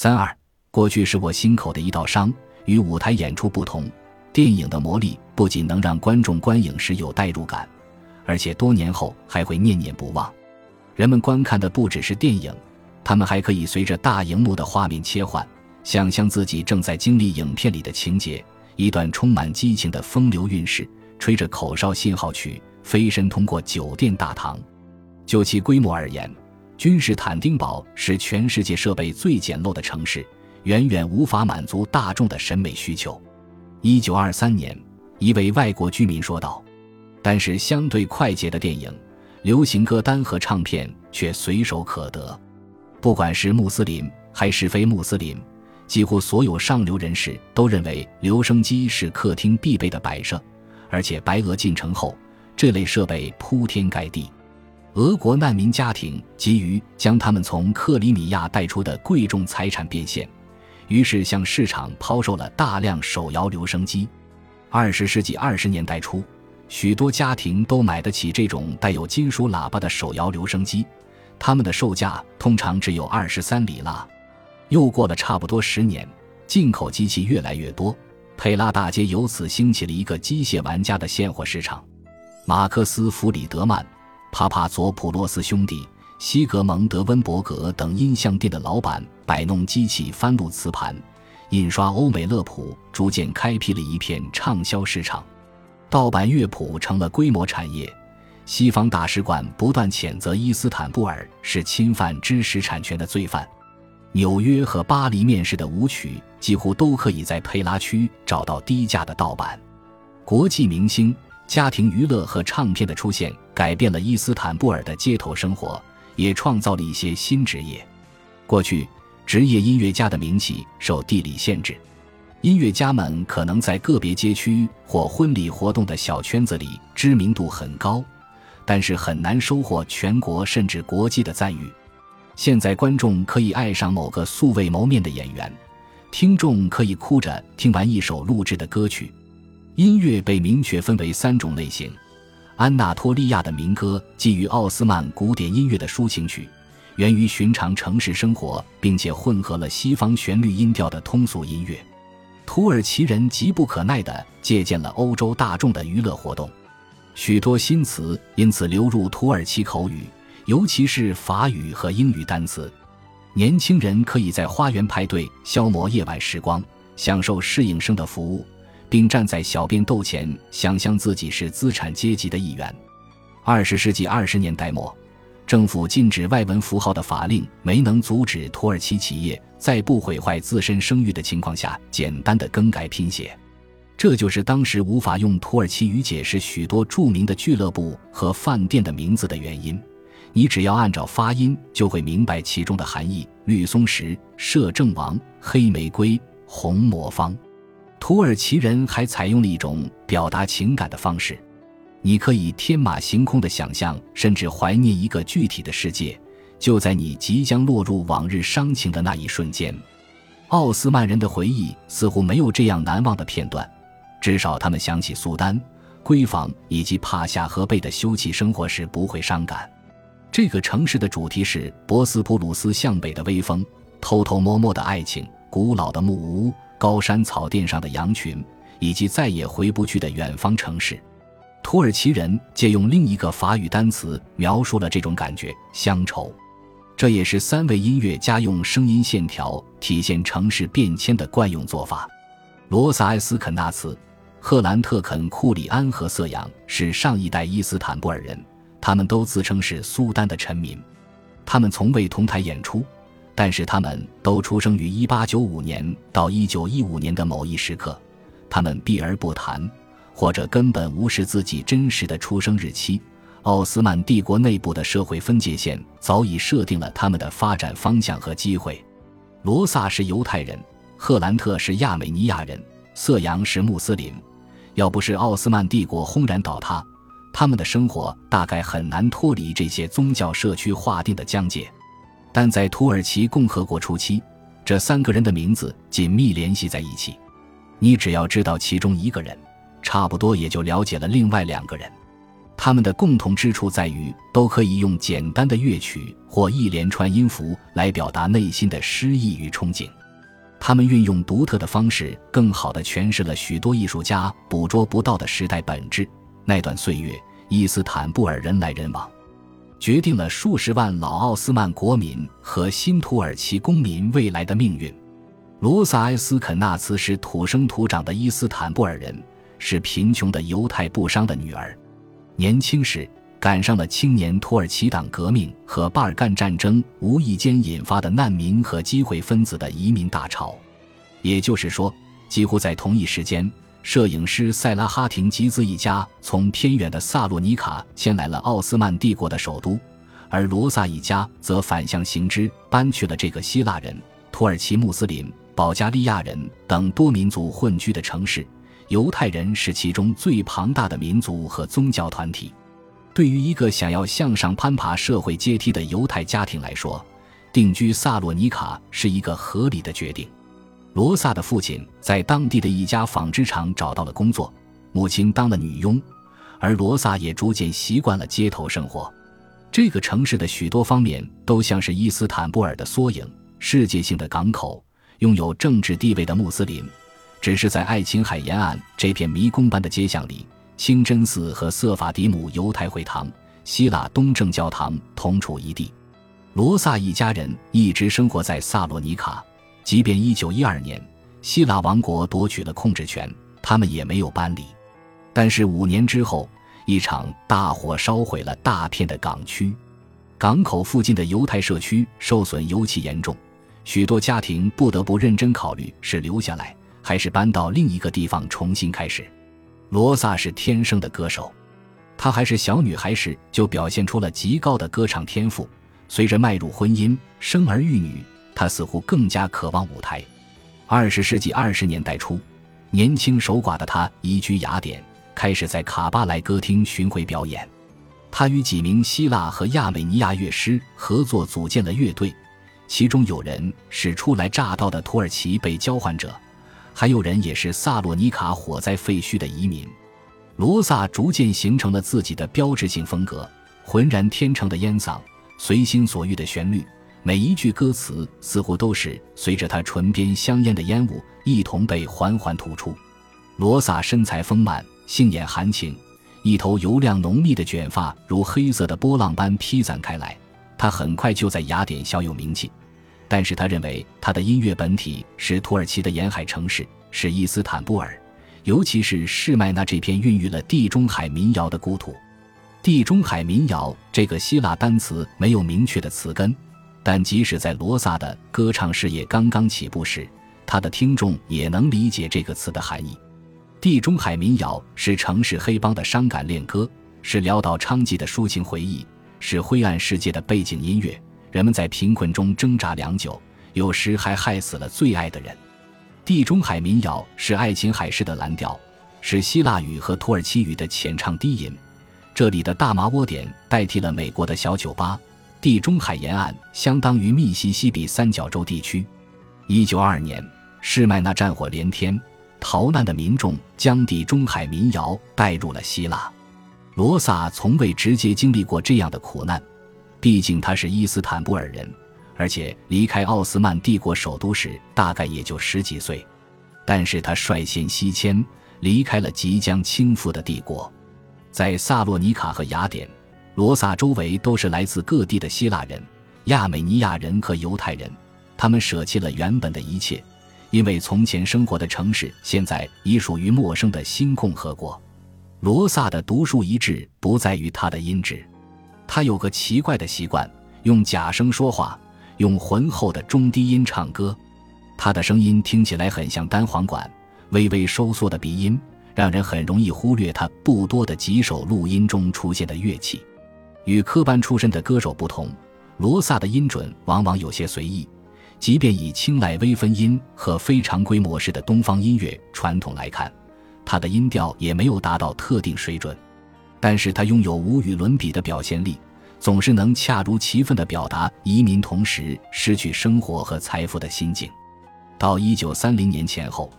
三二，过去是我心口的一道伤。与舞台演出不同，电影的魔力不仅能让观众观影时有代入感，而且多年后还会念念不忘。人们观看的不只是电影，他们还可以随着大荧幕的画面切换，想象自己正在经历影片里的情节。一段充满激情的风流韵事，吹着口哨信号曲，飞身通过酒店大堂。就其规模而言，君士坦丁堡是全世界设备最简陋的城市，远远无法满足大众的审美需求。一九二三年，一位外国居民说道：“但是相对快捷的电影、流行歌单和唱片却随手可得，不管是穆斯林还是非穆斯林。”几乎所有上流人士都认为留声机是客厅必备的摆设，而且白俄进城后，这类设备铺天盖地。俄国难民家庭急于将他们从克里米亚带出的贵重财产变现，于是向市场抛售了大量手摇留声机。二十世纪二十年代初，许多家庭都买得起这种带有金属喇叭的手摇留声机，它们的售价通常只有二十三里拉。又过了差不多十年，进口机器越来越多，佩拉大街由此兴起了一个机械玩家的现货市场。马克思·弗里德曼、帕帕佐普洛斯兄弟、西格蒙德·温伯格等音像店的老板摆弄机器、翻录磁盘、印刷欧美乐谱，逐渐开辟了一片畅销市场。盗版乐谱成了规模产业。西方大使馆不断谴责伊斯坦布尔是侵犯知识产权的罪犯。纽约和巴黎面试的舞曲几乎都可以在佩拉区找到低价的盗版。国际明星、家庭娱乐和唱片的出现，改变了伊斯坦布尔的街头生活，也创造了一些新职业。过去，职业音乐家的名气受地理限制，音乐家们可能在个别街区或婚礼活动的小圈子里知名度很高，但是很难收获全国甚至国际的赞誉。现在观众可以爱上某个素未谋面的演员，听众可以哭着听完一首录制的歌曲。音乐被明确分为三种类型：安纳托利亚的民歌基于奥斯曼古典音乐的抒情曲，源于寻常城市生活，并且混合了西方旋律音调的通俗音乐；土耳其人急不可耐地借鉴了欧洲大众的娱乐活动，许多新词因此流入土耳其口语。尤其是法语和英语单词，年轻人可以在花园派对消磨夜晚时光，享受适应生的服务，并站在小便斗前想象自己是资产阶级的一员。二十世纪二十年代末，政府禁止外文符号的法令没能阻止土耳其企业在不毁坏自身声誉的情况下简单的更改拼写，这就是当时无法用土耳其语解释许多著名的俱乐部和饭店的名字的原因。你只要按照发音，就会明白其中的含义：绿松石、摄政王、黑玫瑰、红魔方。土耳其人还采用了一种表达情感的方式，你可以天马行空的想象，甚至怀念一个具体的世界，就在你即将落入往日伤情的那一瞬间。奥斯曼人的回忆似乎没有这样难忘的片段，至少他们想起苏丹、闺房以及帕夏和贝的休憩生活时不会伤感。这个城市的主题是博斯普鲁斯向北的微风、偷偷摸摸的爱情、古老的木屋、高山草甸上的羊群，以及再也回不去的远方城市。土耳其人借用另一个法语单词描述了这种感觉：乡愁。这也是三位音乐家用声音线条体现城市变迁的惯用做法。罗萨埃斯肯纳茨、赫兰特肯库里安和瑟扬是上一代伊斯坦布尔人。他们都自称是苏丹的臣民，他们从未同台演出，但是他们都出生于1895年到1915年的某一时刻。他们避而不谈，或者根本无视自己真实的出生日期。奥斯曼帝国内部的社会分界线早已设定了他们的发展方向和机会。罗萨是犹太人，赫兰特是亚美尼亚人，瑟扬是穆斯林。要不是奥斯曼帝国轰然倒塌。他们的生活大概很难脱离这些宗教社区划定的疆界，但在土耳其共和国初期，这三个人的名字紧密联系在一起。你只要知道其中一个人，差不多也就了解了另外两个人。他们的共同之处在于都可以用简单的乐曲或一连串音符来表达内心的诗意与憧憬。他们运用独特的方式，更好地诠释了许多艺术家捕捉不到的时代本质。那段岁月，伊斯坦布尔人来人往，决定了数十万老奥斯曼国民和新土耳其公民未来的命运。罗萨埃斯肯纳茨是土生土长的伊斯坦布尔人，是贫穷的犹太布商的女儿。年轻时赶上了青年土耳其党革命和巴尔干战争无意间引发的难民和机会分子的移民大潮，也就是说，几乎在同一时间，摄影师塞拉哈廷吉兹一家从偏远的萨洛尼卡迁来了奥斯曼帝国的首都，而罗萨一家则反向行之，搬去了这个希腊人、土耳其穆斯林、保加利亚人等多民族混居的城市。犹太人是其中最庞大的民族和宗教团体。对于一个想要向上攀爬社会阶梯的犹太家庭来说，定居萨洛尼卡是一个合理的决定。罗萨的父亲在当地的一家纺织厂找到了工作，母亲当了女佣，而罗萨也逐渐习惯了街头生活。这个城市的许多方面都像是伊斯坦布尔的缩影：世界性的港口，拥有政治地位的穆斯林。只是在爱琴海沿岸这片迷宫般的街巷里，清真寺和瑟法迪姆犹太会堂、希腊东正教堂同处一地。罗萨一家人一直生活在萨洛尼卡，即便1912年希腊王国夺取了控制权，他们也没有搬离。但是五年之后，一场大火烧毁了大片的港区，港口附近的犹太社区受损尤其严重，许多家庭不得不认真考虑是留下来。还是搬到另一个地方重新开始。罗萨是天生的歌手，她还是小女孩时就表现出了极高的歌唱天赋。随着迈入婚姻、生儿育女，他似乎更加渴望舞台。二十世纪二十年代初，年轻守寡的他移居雅典，开始在卡巴莱歌厅巡回表演。他与几名希腊和亚美尼亚乐师合作组建了乐队，其中有人是初来乍到的土耳其被交换者。还有人也是萨洛尼卡火灾废墟的移民，罗萨逐渐形成了自己的标志性风格，浑然天成的烟嗓，随心所欲的旋律，每一句歌词似乎都是随着他唇边香烟的烟雾一同被缓缓吐出。罗萨身材丰满，杏眼含情，一头油亮浓密的卷发如黑色的波浪般披散开来，他很快就在雅典小有名气。但是他认为他的音乐本体是土耳其的沿海城市，是伊斯坦布尔，尤其是士麦那这片孕育了地中海民谣的故土。地中海民谣这个希腊单词没有明确的词根，但即使在罗萨的歌唱事业刚刚起步时，他的听众也能理解这个词的含义。地中海民谣是城市黑帮的伤感恋歌，是潦倒娼妓的抒情回忆，是灰暗世界的背景音乐。人们在贫困中挣扎良久，有时还害死了最爱的人。地中海民谣是爱琴海式的蓝调，是希腊语和土耳其语的浅唱低吟。这里的大麻窝点代替了美国的小酒吧。地中海沿岸相当于密西西比三角洲地区。一九二二年，士麦那战火连天，逃难的民众将地中海民谣带入了希腊。罗萨从未直接经历过这样的苦难。毕竟他是伊斯坦布尔人，而且离开奥斯曼帝国首都时大概也就十几岁。但是他率先西迁，离开了即将倾覆的帝国。在萨洛尼卡和雅典、罗萨周围都是来自各地的希腊人、亚美尼亚人和犹太人。他们舍弃了原本的一切，因为从前生活的城市现在已属于陌生的新共和国。罗萨的独树一帜不在于他的音质。他有个奇怪的习惯，用假声说话，用浑厚的中低音唱歌。他的声音听起来很像单簧管，微微收缩的鼻音，让人很容易忽略他不多的几首录音中出现的乐器。与科班出身的歌手不同，罗萨的音准往往有些随意。即便以青睐微分音和非常规模式的东方音乐传统来看，他的音调也没有达到特定水准。但是他拥有无与伦比的表现力，总是能恰如其分地表达移民同时失去生活和财富的心境。到一九三零年前后，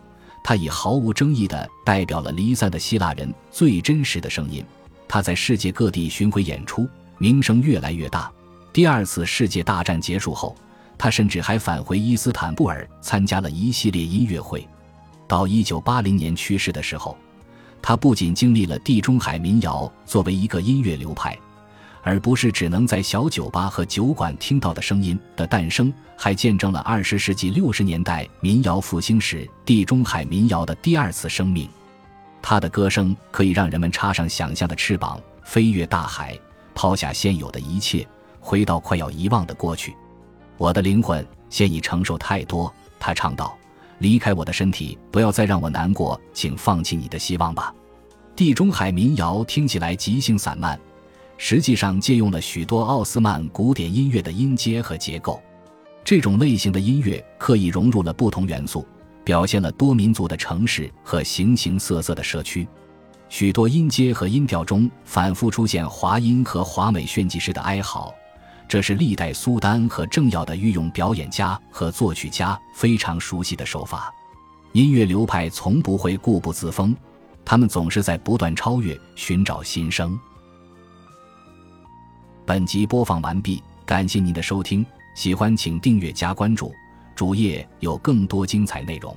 他以毫无争议地代表了离散的希腊人最真实的声音。他在世界各地巡回演出，名声越来越大。第二次世界大战结束后，他甚至还返回伊斯坦布尔参加了一系列音乐会。到一九八零年去世的时候，他不仅经历了地中海民谣作为一个音乐流派，而不是只能在小酒吧和酒馆听到的声音的诞生，还见证了二十世纪六十年代民谣复兴时地中海民谣的第二次生命。他的歌声可以让人们插上想象的翅膀，飞越大海，抛下现有的一切，回到快要遗忘的过去。我的灵魂现已承受太多，他唱道。离开我的身体，不要再让我难过，请放弃你的希望吧。地中海民谣听起来即兴散漫，实际上借用了许多奥斯曼古典音乐的音阶和结构。这种类型的音乐刻意融入了不同元素，表现了多民族的城市和形形色色的社区。许多音阶和音调中反复出现华音和华美炫技式的哀嚎。这是历代苏丹和政要的御用表演家和作曲家非常熟悉的手法。音乐流派从不会固步自封，他们总是在不断超越，寻找新生。本集播放完毕，感谢您的收听，喜欢请订阅加关注，主页有更多精彩内容。